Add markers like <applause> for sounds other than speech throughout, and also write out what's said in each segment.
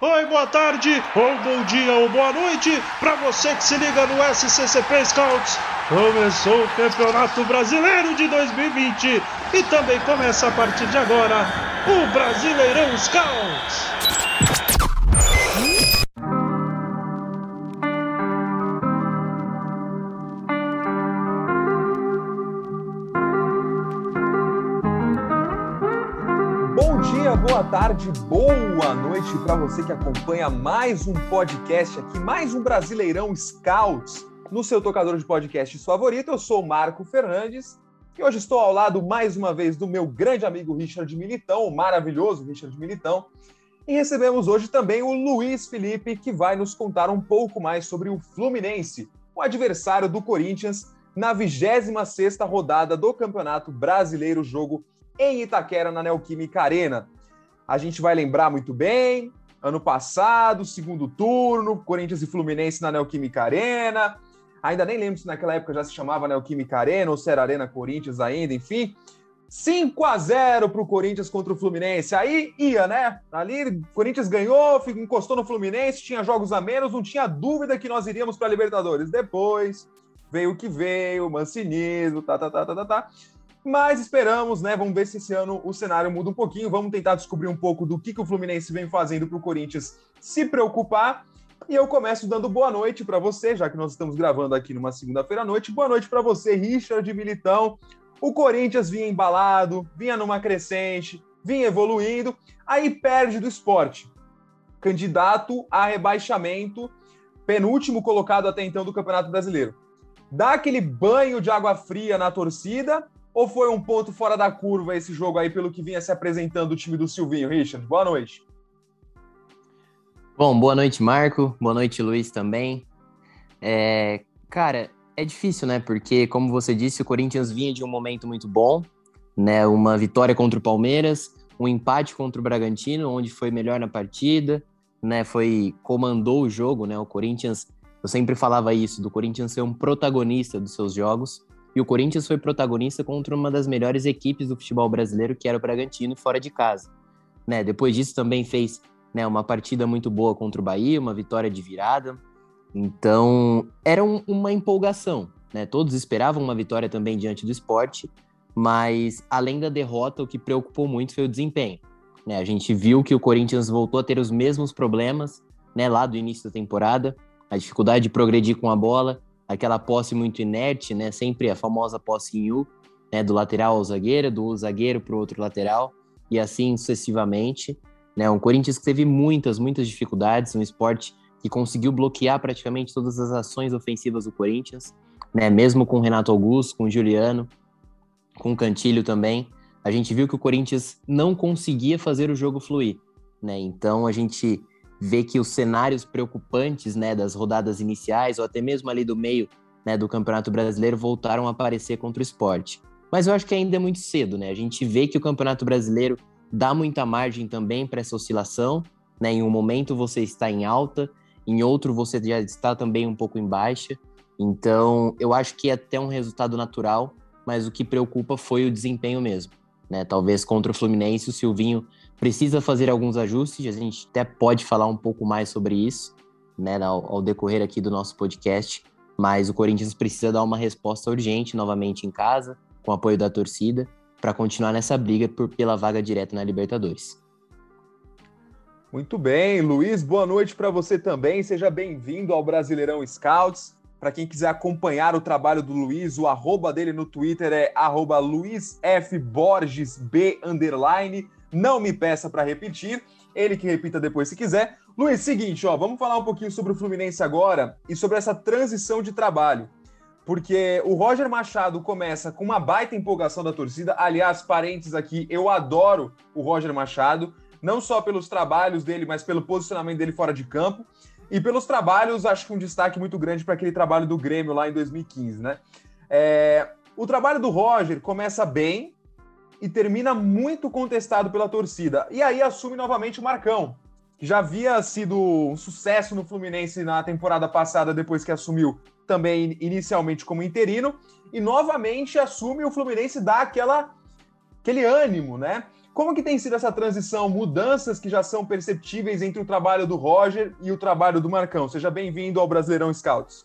oi, boa tarde, ou bom dia, ou boa noite, para você que se liga no SCCP Scouts. Começou o Campeonato Brasileiro de 2020 e também começa a partir de agora o Brasileirão Scouts. Boa tarde, boa noite para você que acompanha mais um podcast aqui, mais um Brasileirão Scouts no seu tocador de podcasts favorito. Eu sou o Marco Fernandes e hoje estou ao lado mais uma vez do meu grande amigo Richard Militão, o maravilhoso Richard Militão. E recebemos hoje também o Luiz Felipe, que vai nos contar um pouco mais sobre o Fluminense, o adversário do Corinthians na 26ª rodada do Campeonato Brasileiro, jogo em Itaquera, na Neoquímica Arena a gente vai lembrar muito bem. Ano passado, segundo turno, Corinthians e Fluminense na Neoquímica Arena. Ainda nem lembro se naquela época já se chamava Neoquímica Arena ou se era Arena Corinthians ainda, enfim. 5 a 0 para o Corinthians contra o Fluminense. Aí ia, né? Ali, o Corinthians ganhou, encostou no Fluminense, tinha jogos a menos, não tinha dúvida que nós iríamos para a Libertadores. Depois veio o que veio, mancinismo, tá, tá, tá, tá, tá, tá. Mas esperamos, né? Vamos ver se esse ano o cenário muda um pouquinho. Vamos tentar descobrir um pouco do que, que o Fluminense vem fazendo para o Corinthians se preocupar. E eu começo dando boa noite para você, já que nós estamos gravando aqui numa segunda-feira à noite. Boa noite para você, Richard Militão. O Corinthians vinha embalado, vinha numa crescente, vinha evoluindo, aí perde do esporte. Candidato a rebaixamento, penúltimo colocado até então do Campeonato Brasileiro. Dá aquele banho de água fria na torcida ou foi um ponto fora da curva esse jogo aí, pelo que vinha se apresentando o time do Silvinho? Richard, boa noite. Bom, boa noite, Marco. Boa noite, Luiz também. É, cara, é difícil, né? Porque, como você disse, o Corinthians vinha de um momento muito bom, né? Uma vitória contra o Palmeiras, um empate contra o Bragantino, onde foi melhor na partida, né? Foi comandou o jogo, né? O Corinthians, eu sempre falava isso, do Corinthians ser um protagonista dos seus jogos. E o Corinthians foi protagonista contra uma das melhores equipes do futebol brasileiro, que era o Bragantino, fora de casa. Né? Depois disso também fez né, uma partida muito boa contra o Bahia, uma vitória de virada. Então, era um, uma empolgação. Né? Todos esperavam uma vitória também diante do esporte, mas além da derrota, o que preocupou muito foi o desempenho. Né? A gente viu que o Corinthians voltou a ter os mesmos problemas né, lá do início da temporada, a dificuldade de progredir com a bola, aquela posse muito inerte, né? Sempre a famosa posse em U, né? Do lateral ao zagueiro, do zagueiro para o outro lateral, e assim sucessivamente. Né? Um Corinthians que teve muitas, muitas dificuldades, um esporte que conseguiu bloquear praticamente todas as ações ofensivas do Corinthians, né? Mesmo com Renato Augusto, com Juliano, com Cantilho também, a gente viu que o Corinthians não conseguia fazer o jogo fluir, né? Então a gente vê que os cenários preocupantes né, das rodadas iniciais, ou até mesmo ali do meio né, do Campeonato Brasileiro, voltaram a aparecer contra o esporte. Mas eu acho que ainda é muito cedo, né? A gente vê que o Campeonato Brasileiro dá muita margem também para essa oscilação. Né? Em um momento você está em alta, em outro você já está também um pouco em baixa. Então, eu acho que é até um resultado natural, mas o que preocupa foi o desempenho mesmo. Né? Talvez contra o Fluminense o Silvinho precisa fazer alguns ajustes, a gente até pode falar um pouco mais sobre isso, né, ao, ao decorrer aqui do nosso podcast, mas o Corinthians precisa dar uma resposta urgente novamente em casa, com apoio da torcida, para continuar nessa briga por, pela vaga direta na Libertadores. Muito bem, Luiz, boa noite para você também. Seja bem-vindo ao Brasileirão Scouts. Para quem quiser acompanhar o trabalho do Luiz, o arroba dele no Twitter é arroba luizfborgesb não me peça para repetir, ele que repita depois se quiser. Luiz, seguinte, ó, vamos falar um pouquinho sobre o Fluminense agora e sobre essa transição de trabalho. Porque o Roger Machado começa com uma baita empolgação da torcida. Aliás, parentes aqui, eu adoro o Roger Machado, não só pelos trabalhos dele, mas pelo posicionamento dele fora de campo. E pelos trabalhos, acho que um destaque muito grande para aquele trabalho do Grêmio lá em 2015, né? É, o trabalho do Roger começa bem, e termina muito contestado pela torcida. E aí assume novamente o Marcão, que já havia sido um sucesso no Fluminense na temporada passada, depois que assumiu também inicialmente como interino, e novamente assume o Fluminense dá aquela aquele ânimo, né? Como que tem sido essa transição, mudanças que já são perceptíveis entre o trabalho do Roger e o trabalho do Marcão? Seja bem-vindo ao Brasileirão Scouts.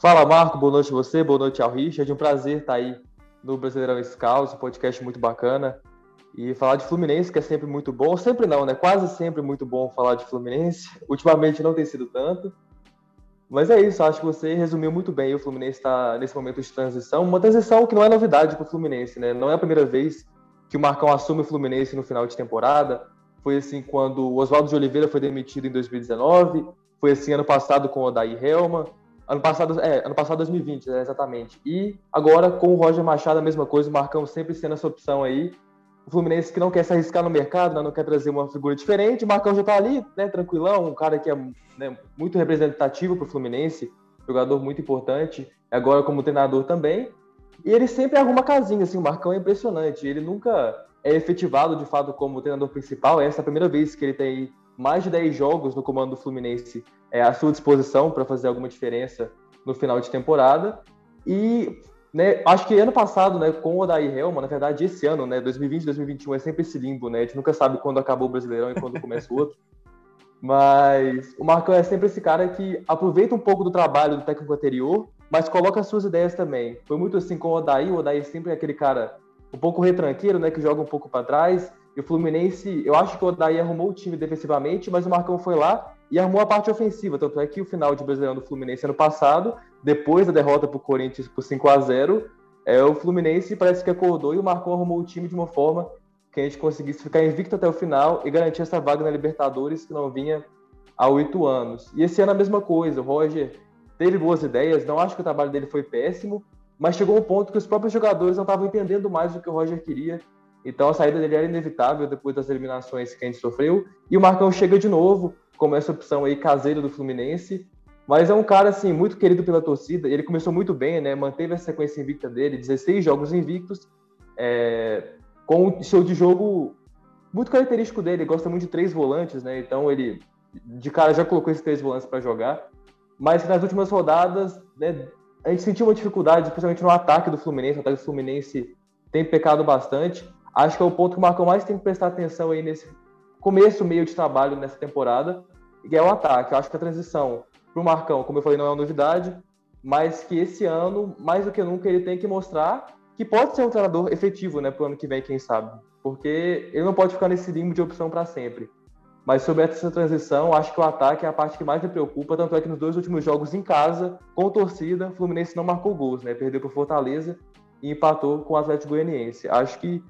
Fala, Marco. Boa noite a você, boa noite ao Richard. É um prazer estar aí no Brasileirão Scouts, um podcast muito bacana. E falar de Fluminense, que é sempre muito bom. Sempre não, né? Quase sempre muito bom falar de Fluminense. <laughs> Ultimamente não tem sido tanto. Mas é isso, acho que você resumiu muito bem. O Fluminense está nesse momento de transição. Uma transição que não é novidade para o Fluminense, né? Não é a primeira vez que o Marcão assume o Fluminense no final de temporada. Foi assim quando o Oswaldo de Oliveira foi demitido em 2019. Foi assim ano passado com o Odair Helma. Ano passado, é, ano passado 2020, né, exatamente. E agora com o Roger Machado a mesma coisa, o Marcão sempre sendo essa opção aí. O Fluminense que não quer se arriscar no mercado, né, não quer trazer uma figura diferente. O Marcão já tá ali, né, tranquilão, um cara que é né, muito representativo para o Fluminense, jogador muito importante, agora como treinador também. E ele sempre arruma casinha, assim, o Marcão é impressionante. Ele nunca é efetivado de fato como treinador principal. Essa é a primeira vez que ele tem mais de 10 jogos no comando do Fluminense é, à sua disposição para fazer alguma diferença no final de temporada. E né, acho que ano passado, né, com o Odair Helma, na verdade, esse ano, né, 2020, 2021 é sempre esse limbo, né? A gente nunca sabe quando acabou o Brasileirão e quando começa o outro. <laughs> Mas o Marcão é sempre esse cara que aproveita um pouco do trabalho do técnico anterior, mas coloca as suas ideias também. Foi muito assim com o Odair, o Odair sempre é aquele cara um pouco retranqueiro, né, que joga um pouco para trás. E o Fluminense, eu acho que o Odair arrumou o time defensivamente, mas o Marcão foi lá e arrumou a parte ofensiva. Tanto é que o final de Brasileirão do Fluminense ano passado, depois da derrota para o Corinthians por 5 a 0 é, o Fluminense parece que acordou e o Marcão arrumou o time de uma forma que a gente conseguisse ficar invicto até o final e garantir essa vaga na Libertadores que não vinha há oito anos. E esse ano a mesma coisa, o Roger teve boas ideias, não acho que o trabalho dele foi péssimo, mas chegou um ponto que os próprios jogadores não estavam entendendo mais o que o Roger queria. Então a saída dele era inevitável depois das eliminações que a gente sofreu. E o Marcão chega de novo, como essa opção aí caseira do Fluminense. Mas é um cara, assim, muito querido pela torcida. Ele começou muito bem, né? Manteve a sequência invicta dele, 16 jogos invictos, é, com um show de jogo muito característico dele. Ele gosta muito de três volantes, né? Então ele, de cara, já colocou esses três volantes para jogar. Mas nas últimas rodadas, né, a gente sentiu uma dificuldade, principalmente no ataque do Fluminense. O ataque do Fluminense tem pecado bastante. Acho que é o ponto que o Marcão mais tem que prestar atenção aí nesse começo, meio de trabalho nessa temporada, que é o ataque. Eu acho que a transição para o Marcão, como eu falei, não é uma novidade, mas que esse ano, mais do que nunca, ele tem que mostrar que pode ser um treinador efetivo né, para o ano que vem, quem sabe. Porque ele não pode ficar nesse limbo de opção para sempre. Mas sobre essa transição, acho que o ataque é a parte que mais me preocupa, tanto é que nos dois últimos jogos em casa, com torcida, o Fluminense não marcou gols, né? Perdeu para Fortaleza e empatou com o Atlético Goianiense. Acho que,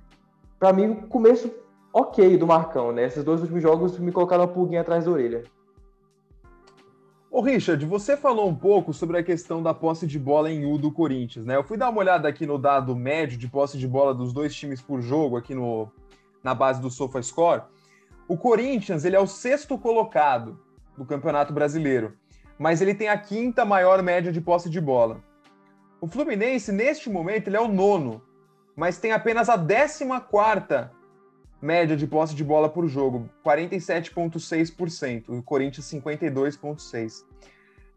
para mim, o começo ok do Marcão, né? Esses dois últimos jogos me colocaram a pulguinha atrás da orelha. Ô Richard, você falou um pouco sobre a questão da posse de bola em U do Corinthians, né? Eu fui dar uma olhada aqui no dado médio de posse de bola dos dois times por jogo aqui no, na base do SofaScore. O Corinthians, ele é o sexto colocado do Campeonato Brasileiro, mas ele tem a quinta maior média de posse de bola. O Fluminense, neste momento, ele é o nono, mas tem apenas a décima quarta média de posse de bola por jogo, 47,6%, o Corinthians 52,6%.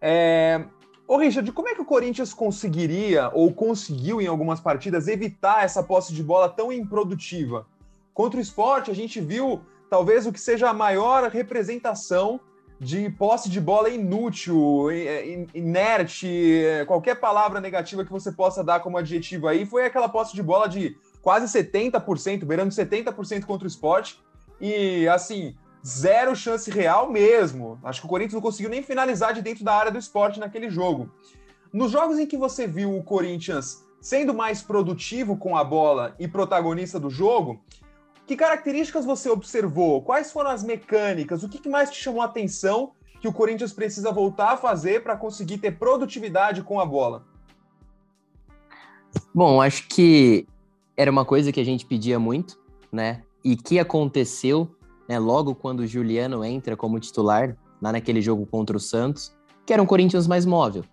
É... Ô Richard, como é que o Corinthians conseguiria, ou conseguiu em algumas partidas, evitar essa posse de bola tão improdutiva? Contra o esporte, a gente viu talvez o que seja a maior representação de posse de bola inútil, inerte, qualquer palavra negativa que você possa dar como adjetivo aí, foi aquela posse de bola de quase 70%, beirando 70% contra o esporte. E, assim, zero chance real mesmo. Acho que o Corinthians não conseguiu nem finalizar de dentro da área do esporte naquele jogo. Nos jogos em que você viu o Corinthians sendo mais produtivo com a bola e protagonista do jogo, que características você observou? Quais foram as mecânicas? O que mais te chamou a atenção que o Corinthians precisa voltar a fazer para conseguir ter produtividade com a bola? Bom, acho que era uma coisa que a gente pedia muito, né? E que aconteceu, né? Logo quando o Juliano entra como titular, lá naquele jogo contra o Santos, que era um Corinthians mais móvel,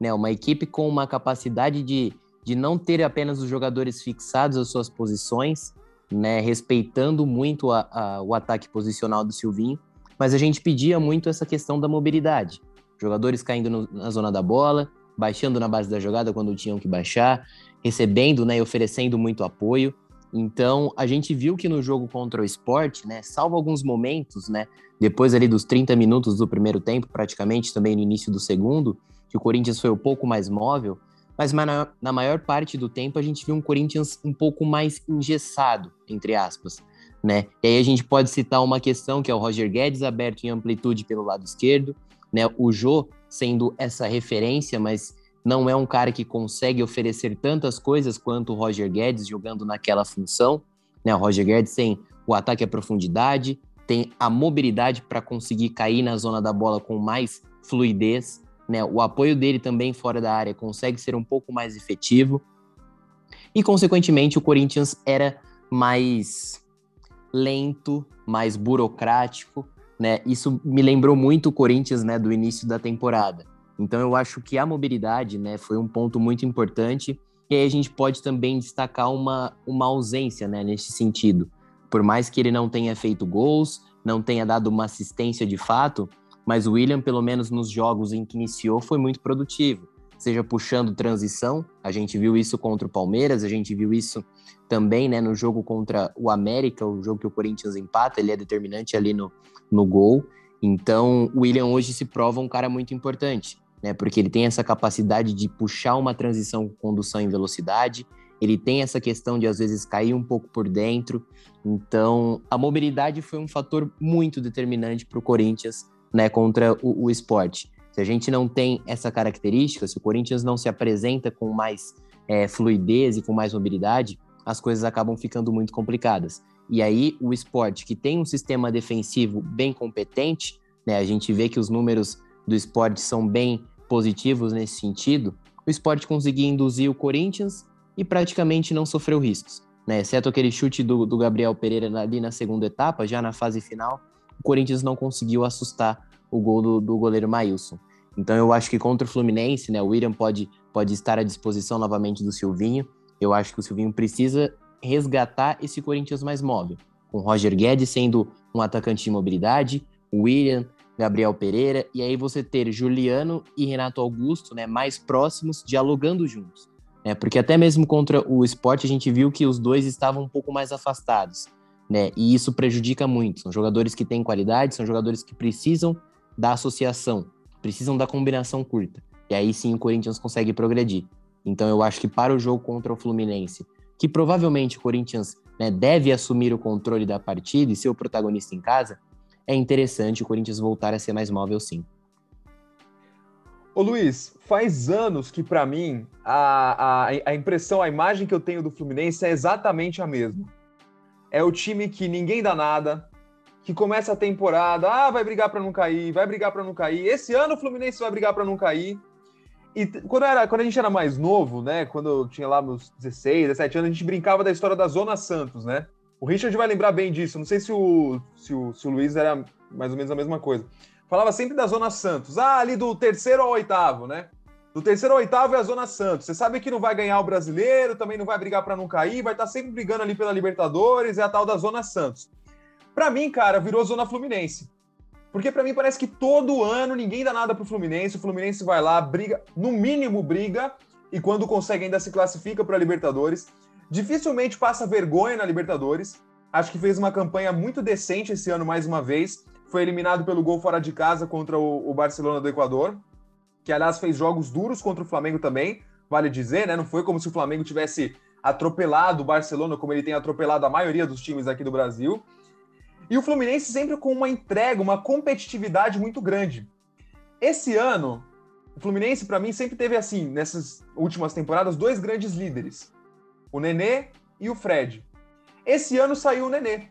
né? Uma equipe com uma capacidade de, de não ter apenas os jogadores fixados às suas posições, né? Respeitando muito a, a, o ataque posicional do Silvinho, mas a gente pedia muito essa questão da mobilidade. Jogadores caindo no, na zona da bola, baixando na base da jogada quando tinham que baixar, recebendo né, e oferecendo muito apoio. Então, a gente viu que no jogo contra o esporte, né, salvo alguns momentos, né, depois ali dos 30 minutos do primeiro tempo, praticamente, também no início do segundo, que o Corinthians foi um pouco mais móvel, mas na maior parte do tempo a gente viu um Corinthians um pouco mais engessado, entre aspas, né? E aí a gente pode citar uma questão que é o Roger Guedes aberto em amplitude pelo lado esquerdo, né? O Jô sendo essa referência, mas não é um cara que consegue oferecer tantas coisas quanto o Roger Guedes jogando naquela função. Né? O Roger Guedes tem o ataque à profundidade, tem a mobilidade para conseguir cair na zona da bola com mais fluidez. Né? O apoio dele também fora da área consegue ser um pouco mais efetivo. E, consequentemente, o Corinthians era mais lento, mais burocrático. Né? Isso me lembrou muito o Corinthians né, do início da temporada. Então eu acho que a mobilidade, né, foi um ponto muito importante. E aí a gente pode também destacar uma, uma ausência, né, nesse sentido. Por mais que ele não tenha feito gols, não tenha dado uma assistência de fato, mas o William, pelo menos nos jogos em que iniciou, foi muito produtivo. Seja puxando transição, a gente viu isso contra o Palmeiras, a gente viu isso também né, no jogo contra o América, o jogo que o Corinthians empata, ele é determinante ali no, no gol. Então, o William hoje se prova um cara muito importante né? Porque ele tem essa capacidade de puxar uma transição com condução em velocidade, ele tem essa questão de às vezes cair um pouco por dentro. Então, a mobilidade foi um fator muito determinante para o Corinthians, né, contra o, o esporte. Se a gente não tem essa característica, se o Corinthians não se apresenta com mais é, fluidez e com mais mobilidade, as coisas acabam ficando muito complicadas. E aí, o esporte, que tem um sistema defensivo bem competente, né, a gente vê que os números do esporte são bem positivos nesse sentido, o esporte conseguia induzir o Corinthians e praticamente não sofreu riscos. Né? Exceto aquele chute do, do Gabriel Pereira ali na segunda etapa, já na fase final, o Corinthians não conseguiu assustar o gol do, do goleiro Maílson. Então eu acho que contra o Fluminense, né, o William pode, pode estar à disposição novamente do Silvinho. Eu acho que o Silvinho precisa resgatar esse Corinthians mais móvel, com Roger Guedes sendo um atacante de mobilidade, William Gabriel Pereira, e aí você ter Juliano e Renato Augusto, né, mais próximos, dialogando juntos. Né, porque até mesmo contra o esporte a gente viu que os dois estavam um pouco mais afastados, né, e isso prejudica muito. São jogadores que têm qualidade, são jogadores que precisam da associação, precisam da combinação curta. E aí sim o Corinthians consegue progredir. Então eu acho que para o jogo contra o Fluminense, que provavelmente o Corinthians né, deve assumir o controle da partida e ser o protagonista em casa, é interessante o Corinthians voltar a ser mais móvel, sim. Ô Luiz, faz anos que para mim a, a, a impressão, a imagem que eu tenho do Fluminense é exatamente a mesma. É o time que ninguém dá nada, que começa a temporada, ah, vai brigar para não cair, vai brigar para não cair. Esse ano o Fluminense vai brigar para não cair. E quando, era, quando a gente era mais novo, né, quando eu tinha lá meus 16, 17 anos, a gente brincava da história da Zona Santos, né? O Richard vai lembrar bem disso. Não sei se o, se o, se o Luiz era mais ou menos a mesma coisa. Falava sempre da Zona Santos. Ah, ali do terceiro ao oitavo, né? Do terceiro ao oitavo é a Zona Santos. Você sabe que não vai ganhar o brasileiro, também não vai brigar para não cair, vai estar tá sempre brigando ali pela Libertadores, é a tal da Zona Santos. Para mim, cara, virou Zona Fluminense. Porque para mim parece que todo ano ninguém dá nada pro Fluminense, o Fluminense vai lá, briga, no mínimo briga, e quando consegue ainda se classifica para Libertadores. Dificilmente passa vergonha na Libertadores. Acho que fez uma campanha muito decente esse ano mais uma vez. Foi eliminado pelo gol fora de casa contra o, o Barcelona do Equador, que aliás fez jogos duros contra o Flamengo também, vale dizer, né? Não foi como se o Flamengo tivesse atropelado o Barcelona, como ele tem atropelado a maioria dos times aqui do Brasil. E o Fluminense sempre com uma entrega, uma competitividade muito grande. Esse ano, o Fluminense, para mim, sempre teve assim, nessas últimas temporadas, dois grandes líderes o Nenê e o Fred. Esse ano saiu o Nenê.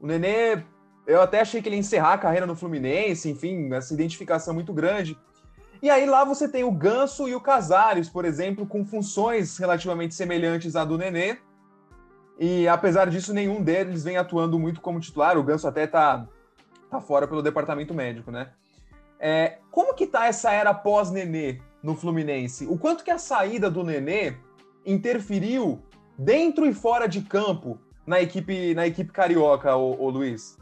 O Nenê, eu até achei que ele ia encerrar a carreira no Fluminense, enfim, essa identificação muito grande. E aí lá você tem o Ganso e o Casares, por exemplo, com funções relativamente semelhantes à do Nenê. E apesar disso, nenhum deles vem atuando muito como titular. O Ganso até tá, tá fora pelo departamento médico, né? É, como que tá essa era pós-Nenê no Fluminense? O quanto que a saída do Nenê interferiu dentro e fora de campo na equipe, na equipe carioca, o, Luiz?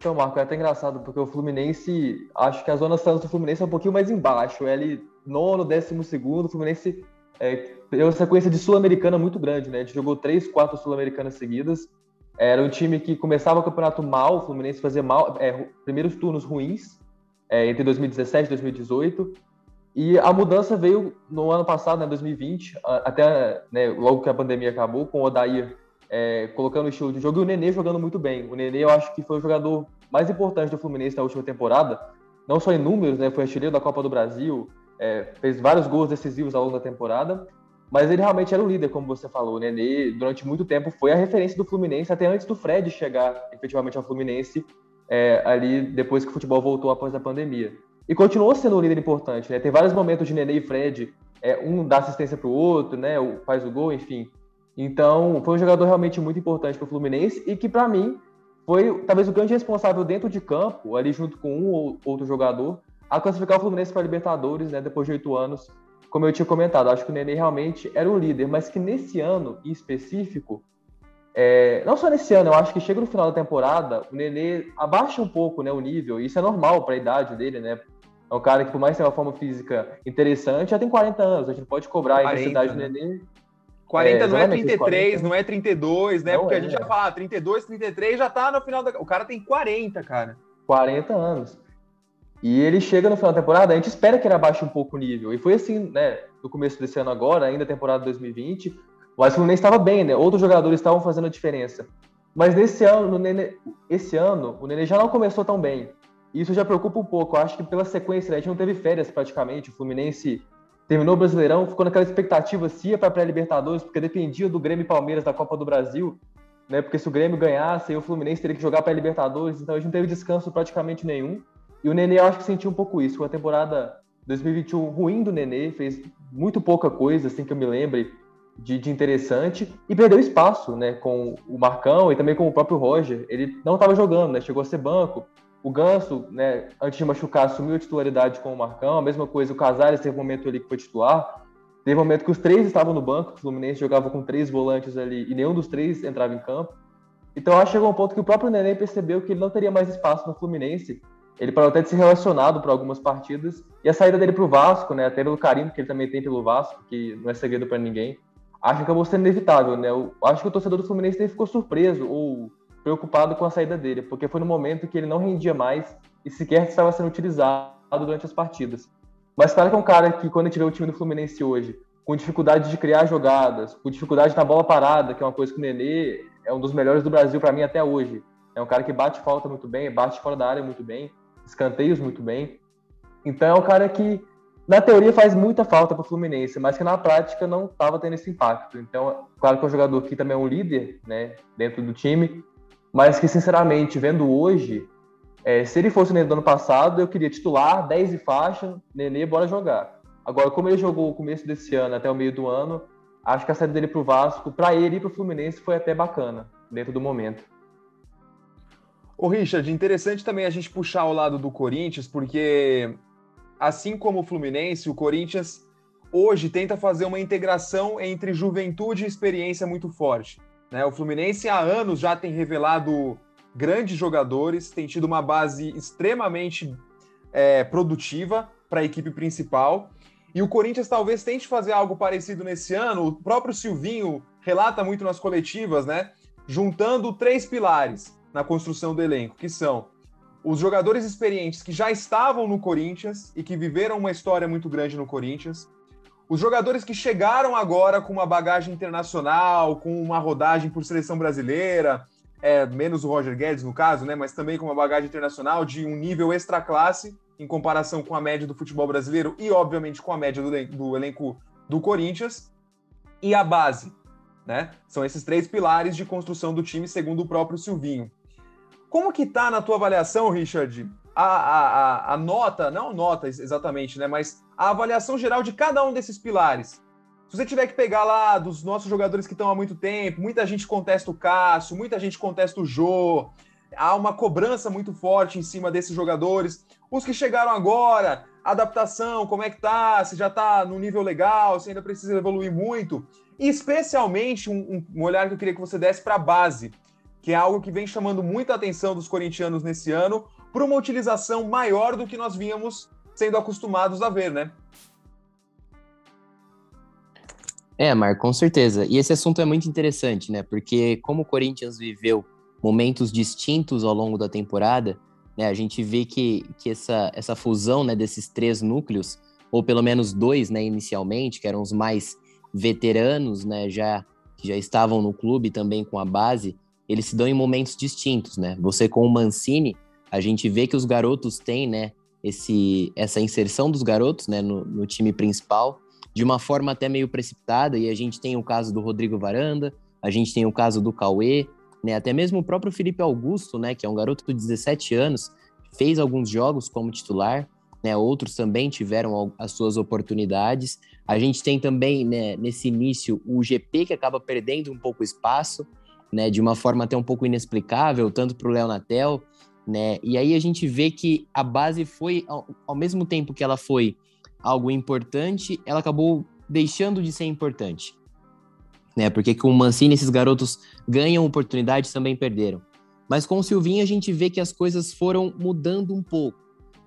Então, Marco, é até engraçado, porque o Fluminense, acho que a zona Santos do Fluminense é um pouquinho mais embaixo. É ali nono, décimo segundo, o Fluminense é, uma sequência de Sul-Americana muito grande, né? A gente jogou três, quatro Sul-Americanas seguidas. Era um time que começava o campeonato mal, o Fluminense fazia mal, é, primeiros turnos ruins, é, entre 2017 e 2018. E a mudança veio no ano passado, né, 2020, até né, logo que a pandemia acabou, com o Odair é, colocando o estilo de jogo e o Nenê jogando muito bem. O Nenê, eu acho que foi o jogador mais importante do Fluminense na última temporada, não só em números, né, foi artilheiro da Copa do Brasil, é, fez vários gols decisivos ao longo da temporada, mas ele realmente era o líder, como você falou. O Nenê, durante muito tempo, foi a referência do Fluminense, até antes do Fred chegar efetivamente ao Fluminense, é, ali depois que o futebol voltou após a pandemia. E continuou sendo um líder importante, né? Tem vários momentos de Nenê e Fred, é, um dá assistência para o outro, né? Faz o gol, enfim. Então, foi um jogador realmente muito importante para o Fluminense e que, para mim, foi talvez o grande responsável dentro de campo, ali junto com um ou outro jogador, a classificar o Fluminense para a Libertadores, né? Depois de oito anos, como eu tinha comentado, acho que o Nenê realmente era o líder, mas que nesse ano em específico, é, não só nesse ano, eu acho que chega no final da temporada, o Nenê abaixa um pouco né, o nível, e isso é normal para a idade dele, né? É um cara que, por mais ter uma forma física interessante, já tem 40 anos, a gente pode cobrar a intensidade né? do Nenê. 40 é, não é 33, não é 32, né? Não Porque é. a gente já fala, 32, 33 já tá no final da. O cara tem 40, cara. 40 anos. E ele chega no final da temporada, a gente espera que ele abaixe um pouco o nível. E foi assim, né? No começo desse ano agora, ainda temporada 2020, o Fluminense estava bem, né? Outros jogadores estavam fazendo a diferença. Mas nesse ano, Nenê, esse ano, o Nenê já não começou tão bem. E isso já preocupa um pouco. Eu acho que pela sequência, né, a gente não teve férias praticamente. O Fluminense terminou o Brasileirão, ficou naquela expectativa se ia para a pré-Libertadores, porque dependia do Grêmio e Palmeiras da Copa do Brasil, né? Porque se o Grêmio ganhasse, aí o Fluminense teria que jogar para a Libertadores, então a gente não teve descanso praticamente nenhum. E o Nenê, eu acho que sentiu um pouco isso. Uma temporada 2021 ruim do Nenê, fez muito pouca coisa, assim que eu me lembre, de, de, interessante, e perdeu espaço, né, com o Marcão e também com o próprio Roger. Ele não estava jogando, né, chegou a ser banco. O Ganso, né, antes de machucar, assumiu a titularidade com o Marcão. A mesma coisa, o Casares teve um momento ali que foi titular. Teve um momento que os três estavam no banco, o Fluminense jogava com três volantes ali e nenhum dos três entrava em campo. Então acho que chegou um ponto que o próprio Nenê percebeu que ele não teria mais espaço no Fluminense ele parou até de ser relacionado para algumas partidas. E a saída dele para o Vasco, né, até pelo carinho que ele também tem pelo Vasco, que não é segredo para ninguém, acho que acabou sendo inevitável. Né? Eu acho que o torcedor do Fluminense nem ficou surpreso ou preocupado com a saída dele, porque foi no momento que ele não rendia mais e sequer estava sendo utilizado durante as partidas. Mas claro que é um cara que, quando gente vê o time do Fluminense hoje, com dificuldade de criar jogadas, com dificuldade na bola parada, que é uma coisa que o Nenê é um dos melhores do Brasil para mim até hoje. É um cara que bate falta muito bem, bate fora da área muito bem escanteios muito bem. Então é um cara que, na teoria, faz muita falta para o Fluminense, mas que na prática não estava tendo esse impacto. Então, claro que é um jogador que também é um líder né, dentro do time, mas que, sinceramente, vendo hoje, é, se ele fosse o Nenê do ano passado, eu queria titular, 10 de faixa, Nenê, bora jogar. Agora, como ele jogou o começo desse ano até o meio do ano, acho que a saída dele para o Vasco, para ele e o Fluminense, foi até bacana, dentro do momento. Ô, Richard, interessante também a gente puxar o lado do Corinthians, porque assim como o Fluminense, o Corinthians hoje tenta fazer uma integração entre juventude e experiência muito forte. Né? O Fluminense há anos já tem revelado grandes jogadores, tem tido uma base extremamente é, produtiva para a equipe principal. E o Corinthians talvez tente fazer algo parecido nesse ano. O próprio Silvinho relata muito nas coletivas, né? Juntando três pilares: na construção do elenco, que são os jogadores experientes que já estavam no Corinthians e que viveram uma história muito grande no Corinthians, os jogadores que chegaram agora com uma bagagem internacional, com uma rodagem por seleção brasileira, é, menos o Roger Guedes no caso, né, mas também com uma bagagem internacional de um nível extra classe em comparação com a média do futebol brasileiro e, obviamente, com a média do, do elenco do Corinthians, e a base. Né? São esses três pilares de construção do time, segundo o próprio Silvinho. Como que tá na tua avaliação, Richard, a, a, a, nota, não nota exatamente, né, mas a avaliação geral de cada um desses pilares? Se você tiver que pegar lá dos nossos jogadores que estão há muito tempo, muita gente contesta o Cássio, muita gente contesta o Jô, há uma cobrança muito forte em cima desses jogadores. Os que chegaram agora, adaptação, como é que tá? Se já tá no nível legal, se ainda precisa evoluir muito. E especialmente um, um olhar que eu queria que você desse para a base que é algo que vem chamando muita atenção dos corintianos nesse ano, por uma utilização maior do que nós vínhamos sendo acostumados a ver, né? É, Marco, com certeza. E esse assunto é muito interessante, né? Porque como o Corinthians viveu momentos distintos ao longo da temporada, né, a gente vê que, que essa, essa fusão né, desses três núcleos, ou pelo menos dois né, inicialmente, que eram os mais veteranos, né, já, que já estavam no clube também com a base, eles se dão em momentos distintos. Né? Você com o Mancini, a gente vê que os garotos têm né, esse, essa inserção dos garotos né, no, no time principal, de uma forma até meio precipitada, e a gente tem o caso do Rodrigo Varanda, a gente tem o caso do Cauê, né? Até mesmo o próprio Felipe Augusto, né, que é um garoto de 17 anos, fez alguns jogos como titular, né? Outros também tiveram as suas oportunidades. A gente tem também, né, nesse início, o GP que acaba perdendo um pouco espaço, né, de uma forma até um pouco inexplicável, tanto para o Léo Natel, né? E aí a gente vê que a base foi, ao, ao mesmo tempo que ela foi algo importante, ela acabou deixando de ser importante. Né? Porque com o Mancini esses garotos ganham oportunidades também perderam. Mas com o Silvinho a gente vê que as coisas foram mudando um pouco.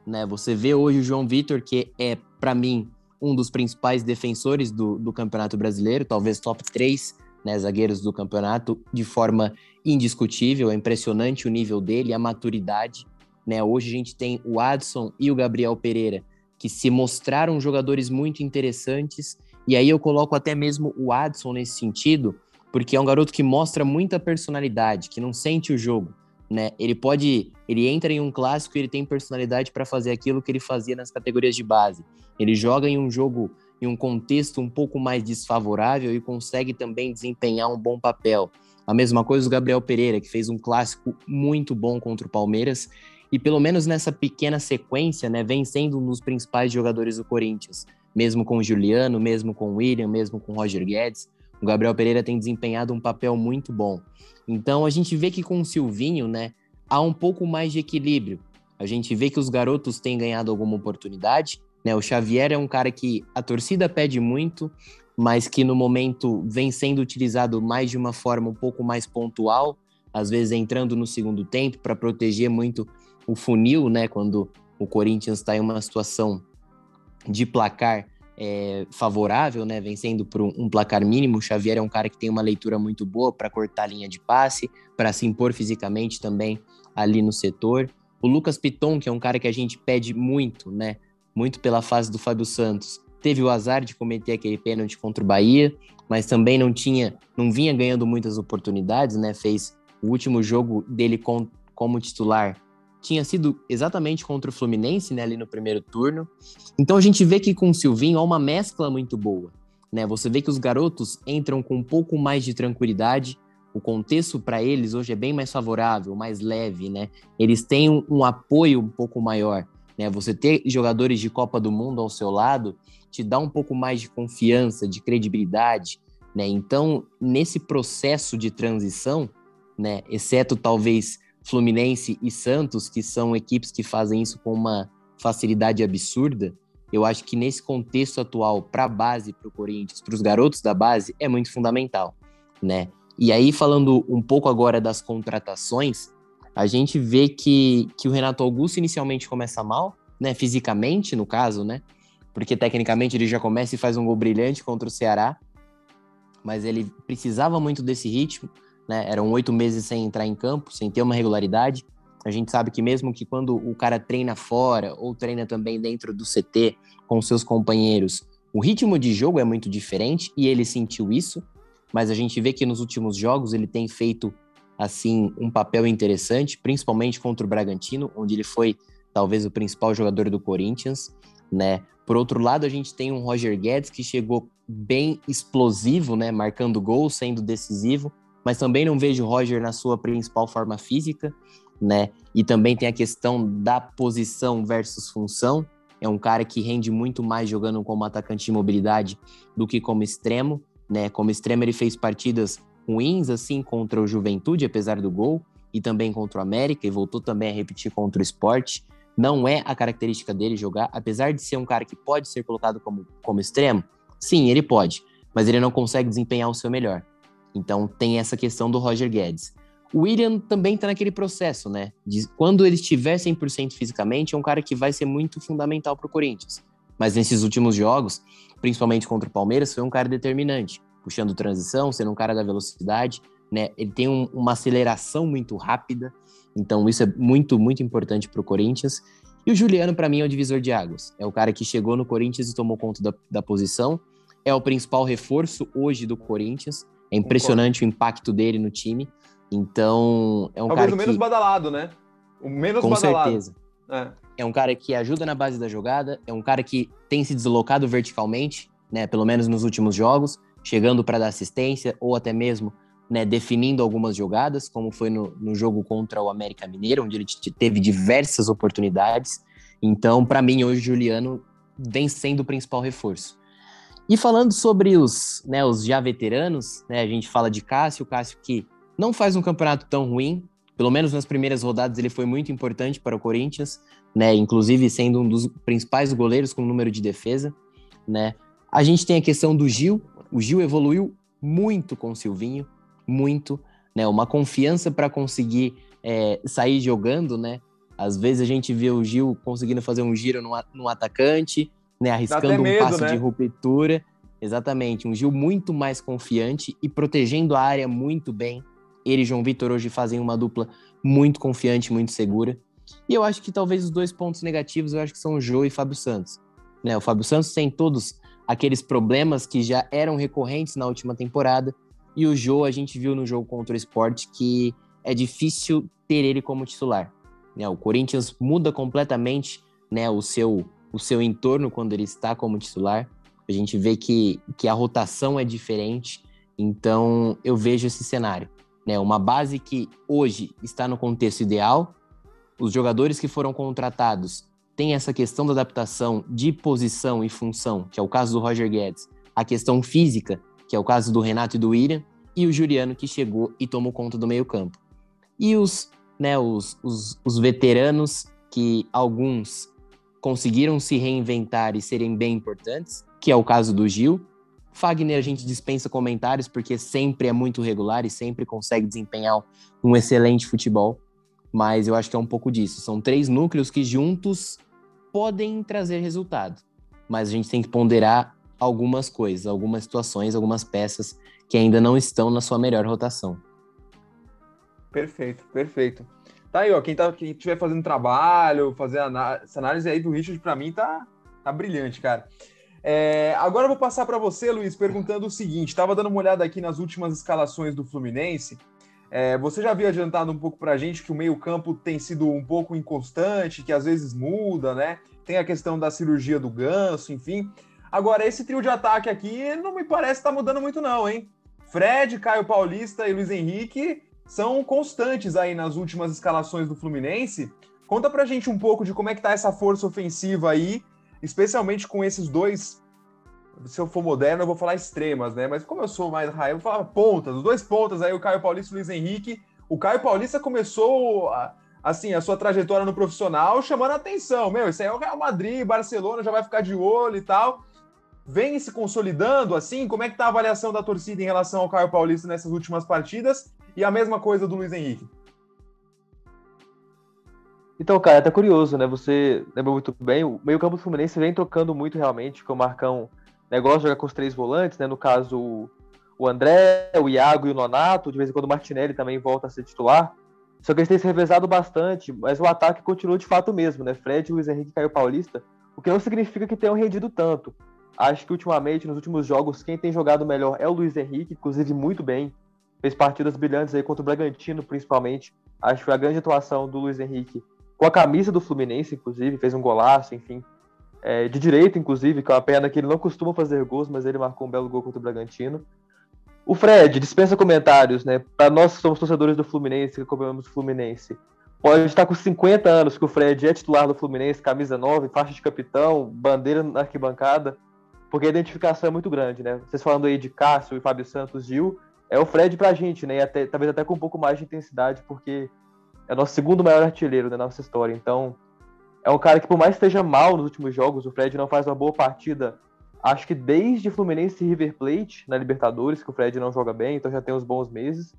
Né? Você vê hoje o João Vitor, que é, para mim, um dos principais defensores do, do Campeonato Brasileiro, talvez top 3 né, zagueiros do campeonato, de forma indiscutível. É impressionante o nível dele, a maturidade. Né? Hoje a gente tem o Adson e o Gabriel Pereira, que se mostraram jogadores muito interessantes. E aí eu coloco até mesmo o Adson nesse sentido, porque é um garoto que mostra muita personalidade, que não sente o jogo, né? Ele pode, ele entra em um clássico e ele tem personalidade para fazer aquilo que ele fazia nas categorias de base. Ele joga em um jogo em um contexto um pouco mais desfavorável e consegue também desempenhar um bom papel. A mesma coisa o Gabriel Pereira, que fez um clássico muito bom contra o Palmeiras e pelo menos nessa pequena sequência, né, vem sendo um dos principais jogadores do Corinthians, mesmo com o Juliano, mesmo com o William, mesmo com o Roger Guedes. O Gabriel Pereira tem desempenhado um papel muito bom. Então a gente vê que com o Silvinho, né, há um pouco mais de equilíbrio. A gente vê que os garotos têm ganhado alguma oportunidade, né? O Xavier é um cara que a torcida pede muito, mas que no momento vem sendo utilizado mais de uma forma um pouco mais pontual, às vezes entrando no segundo tempo para proteger muito o funil, né? Quando o Corinthians está em uma situação de placar é, favorável, né? Vencendo por um, placar mínimo. O Xavier é um cara que tem uma leitura muito boa para cortar a linha de passe, para se impor fisicamente também ali no setor. O Lucas Piton, que é um cara que a gente pede muito, né? Muito pela fase do Fábio Santos. Teve o azar de cometer aquele pênalti contra o Bahia, mas também não tinha, não vinha ganhando muitas oportunidades, né? Fez o último jogo dele com, como titular tinha sido exatamente contra o Fluminense, né, ali no primeiro turno. Então a gente vê que com o Silvinho há uma mescla muito boa, né? Você vê que os garotos entram com um pouco mais de tranquilidade, o contexto para eles hoje é bem mais favorável, mais leve, né? Eles têm um, um, apoio um pouco maior, né? Você ter jogadores de Copa do Mundo ao seu lado te dá um pouco mais de confiança, de credibilidade, né? Então, nesse processo de transição, né, exceto talvez Fluminense e Santos, que são equipes que fazem isso com uma facilidade absurda, eu acho que nesse contexto atual, para a base, para o Corinthians, para os garotos da base, é muito fundamental, né? E aí, falando um pouco agora das contratações, a gente vê que, que o Renato Augusto inicialmente começa mal, né? Fisicamente, no caso, né? Porque tecnicamente ele já começa e faz um gol brilhante contra o Ceará, mas ele precisava muito desse ritmo né? Eram oito meses sem entrar em campo, sem ter uma regularidade. A gente sabe que mesmo que quando o cara treina fora ou treina também dentro do CT com seus companheiros, o ritmo de jogo é muito diferente e ele sentiu isso, mas a gente vê que nos últimos jogos ele tem feito assim um papel interessante, principalmente contra o Bragantino, onde ele foi talvez o principal jogador do Corinthians, né? Por outro lado, a gente tem um Roger Guedes que chegou bem explosivo, né, marcando gol, sendo decisivo, mas também não vejo o Roger na sua principal forma física, né? E também tem a questão da posição versus função. É um cara que rende muito mais jogando como atacante de mobilidade do que como extremo, né? Como extremo ele fez partidas ruins assim contra o Juventude, apesar do gol, e também contra o América e voltou também a repetir contra o Sport. Não é a característica dele jogar, apesar de ser um cara que pode ser colocado como, como extremo. Sim, ele pode, mas ele não consegue desempenhar o seu melhor. Então tem essa questão do Roger Guedes. O William também está naquele processo, né? De, quando ele estiver 100% fisicamente, é um cara que vai ser muito fundamental para o Corinthians. Mas nesses últimos jogos, principalmente contra o Palmeiras, foi um cara determinante, puxando transição, sendo um cara da velocidade, né? Ele tem um, uma aceleração muito rápida, então isso é muito, muito importante para o Corinthians. E o Juliano, para mim, é o divisor de águas. É o cara que chegou no Corinthians e tomou conta da, da posição. É o principal reforço hoje do Corinthians. É impressionante o impacto dele no time. Então, é um Talvez cara o menos que... badalado, né? O menos Com badalado. certeza. É. é um cara que ajuda na base da jogada, é um cara que tem se deslocado verticalmente, né? Pelo menos nos últimos jogos, chegando para dar assistência ou até mesmo né, definindo algumas jogadas, como foi no, no jogo contra o América Mineiro, onde ele teve diversas oportunidades. Então, para mim, hoje, Juliano vem sendo o principal reforço. E falando sobre os, né, os já veteranos, né, a gente fala de Cássio, Cássio que não faz um campeonato tão ruim, pelo menos nas primeiras rodadas ele foi muito importante para o Corinthians, né, inclusive sendo um dos principais goleiros com número de defesa, né. A gente tem a questão do Gil, o Gil evoluiu muito com o Silvinho, muito, né, uma confiança para conseguir é, sair jogando, né, às vezes a gente vê o Gil conseguindo fazer um giro no, no atacante, né, arriscando um passe né? de ruptura. Exatamente, um Gil muito mais confiante e protegendo a área muito bem. Ele e João Vitor hoje fazem uma dupla muito confiante, muito segura. E eu acho que talvez os dois pontos negativos, eu acho que são o Jô e Fábio Santos. Né, o Fábio Santos tem todos aqueles problemas que já eram recorrentes na última temporada. E o Jô, a gente viu no jogo contra o Sport que é difícil ter ele como titular. Né? O Corinthians muda completamente né, o seu o seu entorno quando ele está como titular. A gente vê que, que a rotação é diferente, então eu vejo esse cenário. Né? Uma base que hoje está no contexto ideal, os jogadores que foram contratados têm essa questão da adaptação de posição e função, que é o caso do Roger Guedes, a questão física, que é o caso do Renato e do William, e o Juliano que chegou e tomou conta do meio-campo. E os, né, os, os, os veteranos, que alguns conseguiram se reinventar e serem bem importantes, que é o caso do Gil. Fagner a gente dispensa comentários porque sempre é muito regular e sempre consegue desempenhar um excelente futebol, mas eu acho que é um pouco disso. São três núcleos que juntos podem trazer resultado, mas a gente tem que ponderar algumas coisas, algumas situações, algumas peças que ainda não estão na sua melhor rotação. Perfeito, perfeito. Tá aí, ó. Quem, tá, quem estiver fazendo trabalho, fazer essa análise aí do Richard, para mim, tá, tá brilhante, cara. É, agora eu vou passar para você, Luiz, perguntando o seguinte: estava dando uma olhada aqui nas últimas escalações do Fluminense. É, você já havia adiantado um pouco para a gente que o meio-campo tem sido um pouco inconstante, que às vezes muda, né? Tem a questão da cirurgia do ganso, enfim. Agora, esse trio de ataque aqui não me parece estar tá mudando muito, não, hein? Fred, Caio Paulista e Luiz Henrique são constantes aí nas últimas escalações do Fluminense. Conta pra gente um pouco de como é que tá essa força ofensiva aí, especialmente com esses dois, se eu for moderno eu vou falar extremas, né? Mas como eu sou mais raio, eu vou falar pontas, os dois pontas aí, o Caio Paulista e o Luiz Henrique. O Caio Paulista começou assim, a sua trajetória no profissional chamando a atenção. Meu, isso aí é o Real Madrid, Barcelona já vai ficar de olho e tal. Vem se consolidando assim? Como é que tá a avaliação da torcida em relação ao Caio Paulista nessas últimas partidas? E a mesma coisa do Luiz Henrique. Então, cara, tá curioso, né? Você lembra muito bem, o meio-campo do Fluminense vem trocando muito realmente, com o Marcão negócio de jogar com os três volantes, né? No caso, o André, o Iago e o Nonato, de vez em quando o Martinelli também volta a ser titular. Só que eles têm se revezado bastante, mas o ataque continua de fato mesmo, né? Fred, Luiz Henrique e Caio Paulista, o que não significa que tenham rendido tanto. Acho que ultimamente, nos últimos jogos, quem tem jogado melhor é o Luiz Henrique, inclusive muito bem fez partidas brilhantes aí contra o Bragantino, principalmente. Acho que foi a grande atuação do Luiz Henrique com a camisa do Fluminense, inclusive, fez um golaço, enfim. É, de direito, inclusive, que é uma perna que ele não costuma fazer gols, mas ele marcou um belo gol contra o Bragantino. O Fred, dispensa comentários, né? Para nós que somos torcedores do Fluminense, que acompanhamos o Fluminense, pode estar com 50 anos que o Fred é titular do Fluminense, camisa 9, faixa de capitão, bandeira na arquibancada, porque a identificação é muito grande, né? Vocês falando aí de Cássio e Fábio Santos, Gil, é o Fred pra gente, né? E até, talvez até com um pouco mais de intensidade, porque é o nosso segundo maior artilheiro da nossa história. Então, é um cara que, por mais que esteja mal nos últimos jogos, o Fred não faz uma boa partida. Acho que desde Fluminense e River Plate na Libertadores, que o Fred não joga bem, então já tem uns bons meses.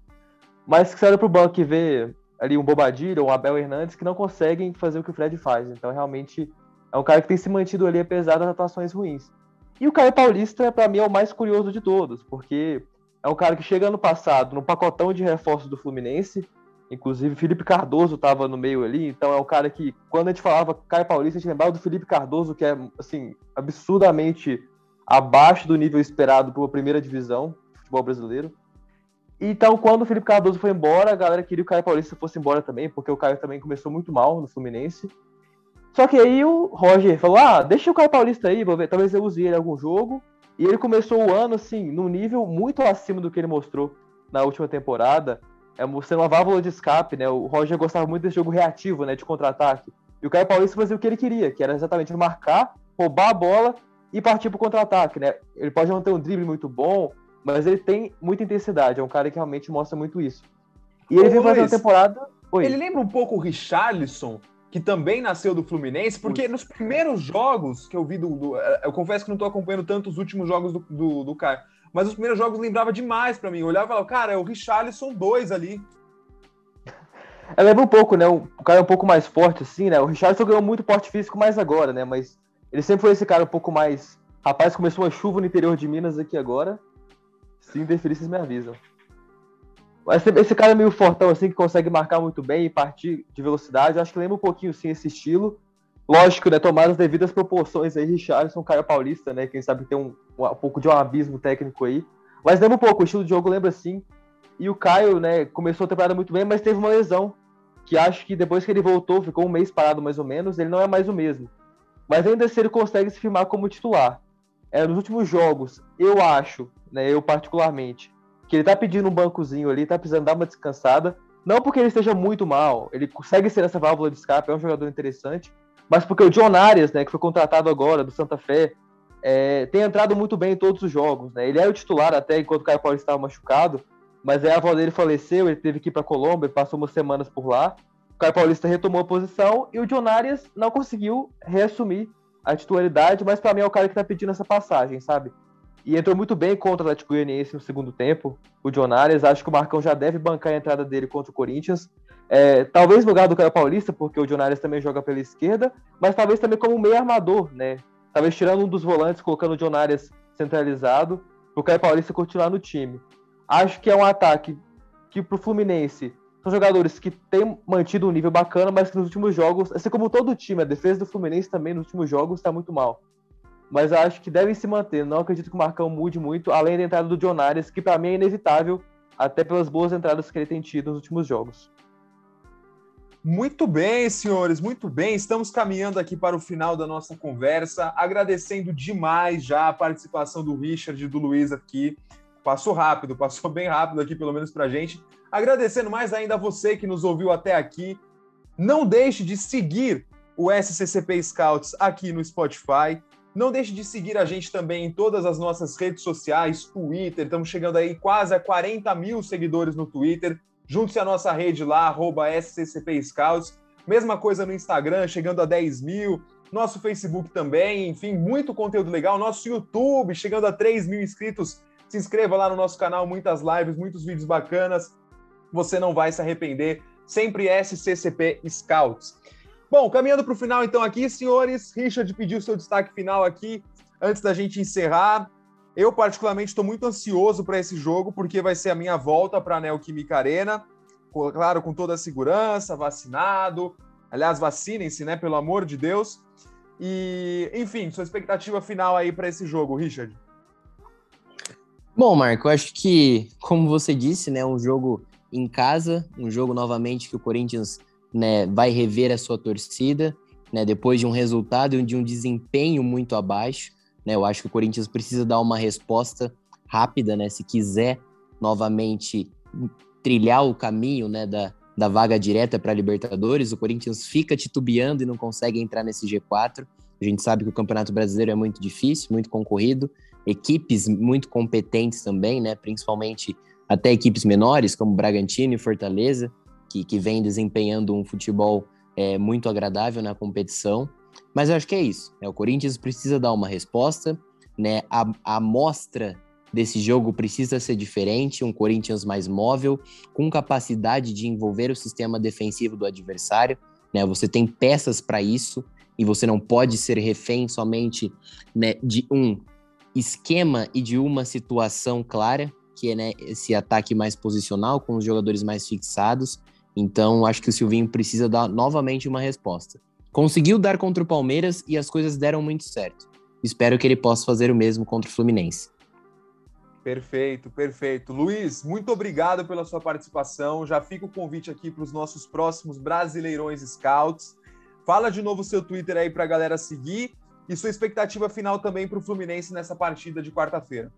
Mas que você olha pro banco e vê ali um Bobadilha ou um Abel Hernandes que não conseguem fazer o que o Fred faz. Então, realmente, É um cara que tem se mantido ali apesar das atuações ruins. E o Caio Paulista, para mim, é o mais curioso de todos, porque é um cara que chega ano passado no pacotão de reforços do Fluminense, inclusive Felipe Cardoso estava no meio ali, então é um cara que, quando a gente falava Caio Paulista, a gente lembrava do Felipe Cardoso, que é, assim, absurdamente abaixo do nível esperado para uma primeira divisão do futebol brasileiro. Então, quando o Felipe Cardoso foi embora, a galera queria que o Caio Paulista fosse embora também, porque o Caio também começou muito mal no Fluminense. Só que aí o Roger falou: ah, deixa o Caio Paulista aí, vou ver, talvez eu use ele em algum jogo. E ele começou o ano, assim, num nível muito acima do que ele mostrou na última temporada. É mostrando uma válvula de escape, né? O Roger gostava muito desse jogo reativo, né? De contra-ataque. E o Caio Paulista fazia o que ele queria, que era exatamente marcar, roubar a bola e partir pro contra-ataque, né? Ele pode não ter um drible muito bom, mas ele tem muita intensidade, é um cara que realmente mostra muito isso. E ele Ô, vem fazendo temporada. Oi. Ele lembra um pouco o Richarlison, que também nasceu do Fluminense, porque nos primeiros jogos que eu vi do. do eu confesso que não estou acompanhando tanto os últimos jogos do, do, do Caio, mas os primeiros jogos lembrava demais para mim. Eu olhava e falava, cara, é o Richarlison 2 ali. É, lembra um pouco, né? O cara é um pouco mais forte, assim, né? O Richarlison ganhou muito porte físico mais agora, né? Mas ele sempre foi esse cara um pouco mais. Rapaz, começou uma chuva no interior de Minas aqui agora. Se interferir, vocês me avisam. Mas esse cara meio fortão, assim, que consegue marcar muito bem e partir de velocidade. Eu acho que lembra um pouquinho, sim, esse estilo. Lógico, né? Tomar as devidas proporções aí, Richardson, Caio Paulista, né? Quem sabe tem um, um, pouco de um abismo técnico aí. Mas lembra um pouco, o estilo de jogo lembra sim. E o Caio, né, começou a temporada muito bem, mas teve uma lesão. Que acho que depois que ele voltou, ficou um mês parado mais ou menos, ele não é mais o mesmo. Mas ainda assim ele consegue se firmar como titular. É, nos últimos jogos, eu acho né, eu particularmente, que ele tá pedindo um bancozinho ali, tá precisando dar uma descansada. Não porque ele esteja muito mal, ele consegue ser essa válvula de escape, é um jogador interessante, mas porque o John Arias, né, que foi contratado agora do Santa Fé, é, tem entrado muito bem em todos os jogos. Né? Ele era o titular até enquanto o Caio Paulo estava machucado, mas aí a avó dele faleceu, ele teve que ir para Colômbia, passou umas semanas por lá. O Caio Paulista retomou a posição e o John Arias não conseguiu reassumir a titularidade, mas para mim é o cara que tá pedindo essa passagem, sabe? E entrou muito bem contra o Atlético Goianiense no segundo tempo, o John Arias. Acho que o Marcão já deve bancar a entrada dele contra o Corinthians. É, talvez no lugar do Caio Paulista, porque o John Arias também joga pela esquerda, mas talvez também como meio armador, né? Talvez tirando um dos volantes, colocando o John Arias centralizado, para o Caio Paulista continuar no time. Acho que é um ataque que para o Fluminense são jogadores que têm mantido um nível bacana, mas que nos últimos jogos, assim como todo time, a defesa do Fluminense também nos últimos jogos está muito mal mas acho que devem se manter. Não acredito que o Marcão mude muito, além da entrada do John Arias, que para mim é inevitável, até pelas boas entradas que ele tem tido nos últimos jogos. Muito bem, senhores, muito bem. Estamos caminhando aqui para o final da nossa conversa, agradecendo demais já a participação do Richard e do Luiz aqui. Passou rápido, passou bem rápido aqui, pelo menos para a gente. Agradecendo mais ainda a você que nos ouviu até aqui. Não deixe de seguir o SCCP Scouts aqui no Spotify. Não deixe de seguir a gente também em todas as nossas redes sociais, Twitter, estamos chegando aí quase a 40 mil seguidores no Twitter. Junte-se à nossa rede lá, arroba SCCP Scouts. Mesma coisa no Instagram, chegando a 10 mil. Nosso Facebook também, enfim, muito conteúdo legal. Nosso YouTube, chegando a 3 mil inscritos. Se inscreva lá no nosso canal, muitas lives, muitos vídeos bacanas. Você não vai se arrepender. Sempre SCCP Scouts. Bom, caminhando para o final então aqui, senhores, Richard pediu seu destaque final aqui antes da gente encerrar. Eu particularmente estou muito ansioso para esse jogo porque vai ser a minha volta para a Neoquímica Arena, claro, com toda a segurança, vacinado. Aliás, vacinem-se, né, pelo amor de Deus. E, enfim, sua expectativa final aí para esse jogo, Richard? Bom, Marco, acho que, como você disse, né, um jogo em casa, um jogo novamente que o Corinthians né, vai rever a sua torcida, né, depois de um resultado e de um desempenho muito abaixo. Né, eu acho que o Corinthians precisa dar uma resposta rápida, né, se quiser novamente trilhar o caminho né, da, da vaga direta para a Libertadores. O Corinthians fica titubeando e não consegue entrar nesse G4. A gente sabe que o Campeonato Brasileiro é muito difícil, muito concorrido, equipes muito competentes também, né, principalmente até equipes menores como Bragantino e Fortaleza que, que vem desempenhando um futebol é, muito agradável na competição. Mas eu acho que é isso. Né? O Corinthians precisa dar uma resposta. Né? A, a amostra desse jogo precisa ser diferente, um Corinthians mais móvel, com capacidade de envolver o sistema defensivo do adversário. Né? Você tem peças para isso. e você não pode ser refém somente né, de um esquema e de uma situação clara, que é né, esse ataque mais posicional, com os jogadores mais fixados. Então, acho que o Silvinho precisa dar novamente uma resposta. Conseguiu dar contra o Palmeiras e as coisas deram muito certo. Espero que ele possa fazer o mesmo contra o Fluminense. Perfeito, perfeito. Luiz, muito obrigado pela sua participação. Já fica o convite aqui para os nossos próximos Brasileirões Scouts. Fala de novo o seu Twitter aí para a galera seguir e sua expectativa final também para o Fluminense nessa partida de quarta-feira.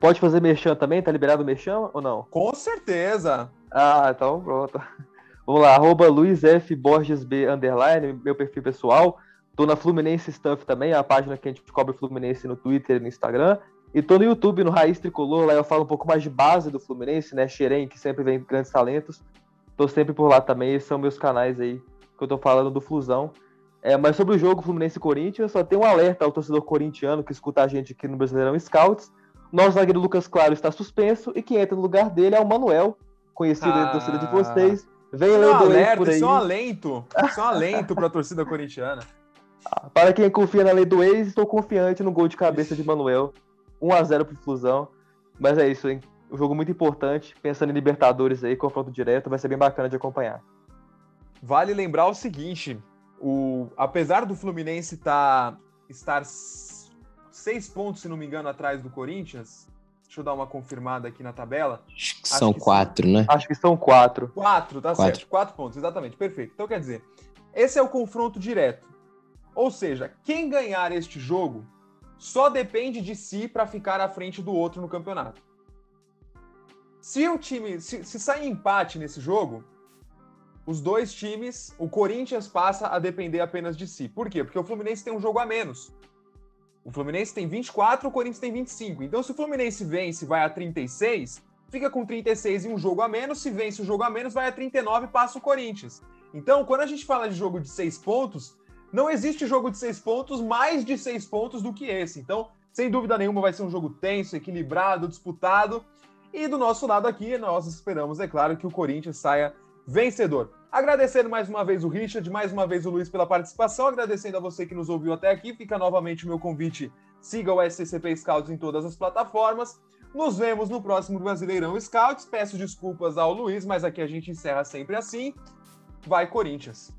Pode fazer merchan também? Tá liberado o merchan ou não? Com certeza. Ah, então pronto. Vamos lá, arroba Luiz F. Borges B, underline, meu perfil pessoal. Tô na Fluminense Stuff também, a página que a gente cobre Fluminense no Twitter e no Instagram. E tô no YouTube, no Raiz Tricolor, lá eu falo um pouco mais de base do Fluminense, né? Xerém, que sempre vem grandes talentos. Tô sempre por lá também, esses são meus canais aí que eu tô falando do Flusão. É, mas sobre o jogo Fluminense Corinthians, só tem um alerta ao torcedor corintiano que escuta a gente aqui no Brasileirão Scouts. Nosso zagueiro Lucas Claro está suspenso e quem entra no lugar dele é o Manuel, conhecido ah. da torcida de vocês. Vem isso é um alerta, por aí. Isso é um alento. Isso é um alento para a torcida corintiana. Ah, <laughs> para quem confia na lei do ex, estou confiante no gol de cabeça de Manuel. 1 a 0 pro Flusão. Mas é isso, hein? Um jogo muito importante. Pensando em Libertadores aí, confronto direto, vai ser bem bacana de acompanhar. Vale lembrar o seguinte: o, apesar do Fluminense tá, estar seis pontos, se não me engano, atrás do Corinthians. Deixa eu dar uma confirmada aqui na tabela. Acho que são Acho que quatro, são... né? Acho que são quatro. Quatro, tá quatro. certo. Quatro pontos, exatamente. Perfeito. Então, quer dizer, esse é o confronto direto. Ou seja, quem ganhar este jogo só depende de si para ficar à frente do outro no campeonato. Se o time, se, se sair empate nesse jogo, os dois times, o Corinthians passa a depender apenas de si. Por quê? Porque o Fluminense tem um jogo a menos. O Fluminense tem 24, o Corinthians tem 25. Então, se o Fluminense vence vai a 36, fica com 36 e um jogo a menos. Se vence o jogo a menos, vai a 39 e passa o Corinthians. Então, quando a gente fala de jogo de seis pontos, não existe jogo de seis pontos mais de seis pontos do que esse. Então, sem dúvida nenhuma, vai ser um jogo tenso, equilibrado, disputado. E do nosso lado aqui, nós esperamos, é claro, que o Corinthians saia vencedor. Agradecendo mais uma vez o Richard, mais uma vez o Luiz pela participação, agradecendo a você que nos ouviu até aqui. Fica novamente o meu convite: siga o SCCP Scouts em todas as plataformas. Nos vemos no próximo Brasileirão Scouts. Peço desculpas ao Luiz, mas aqui a gente encerra sempre assim. Vai, Corinthians!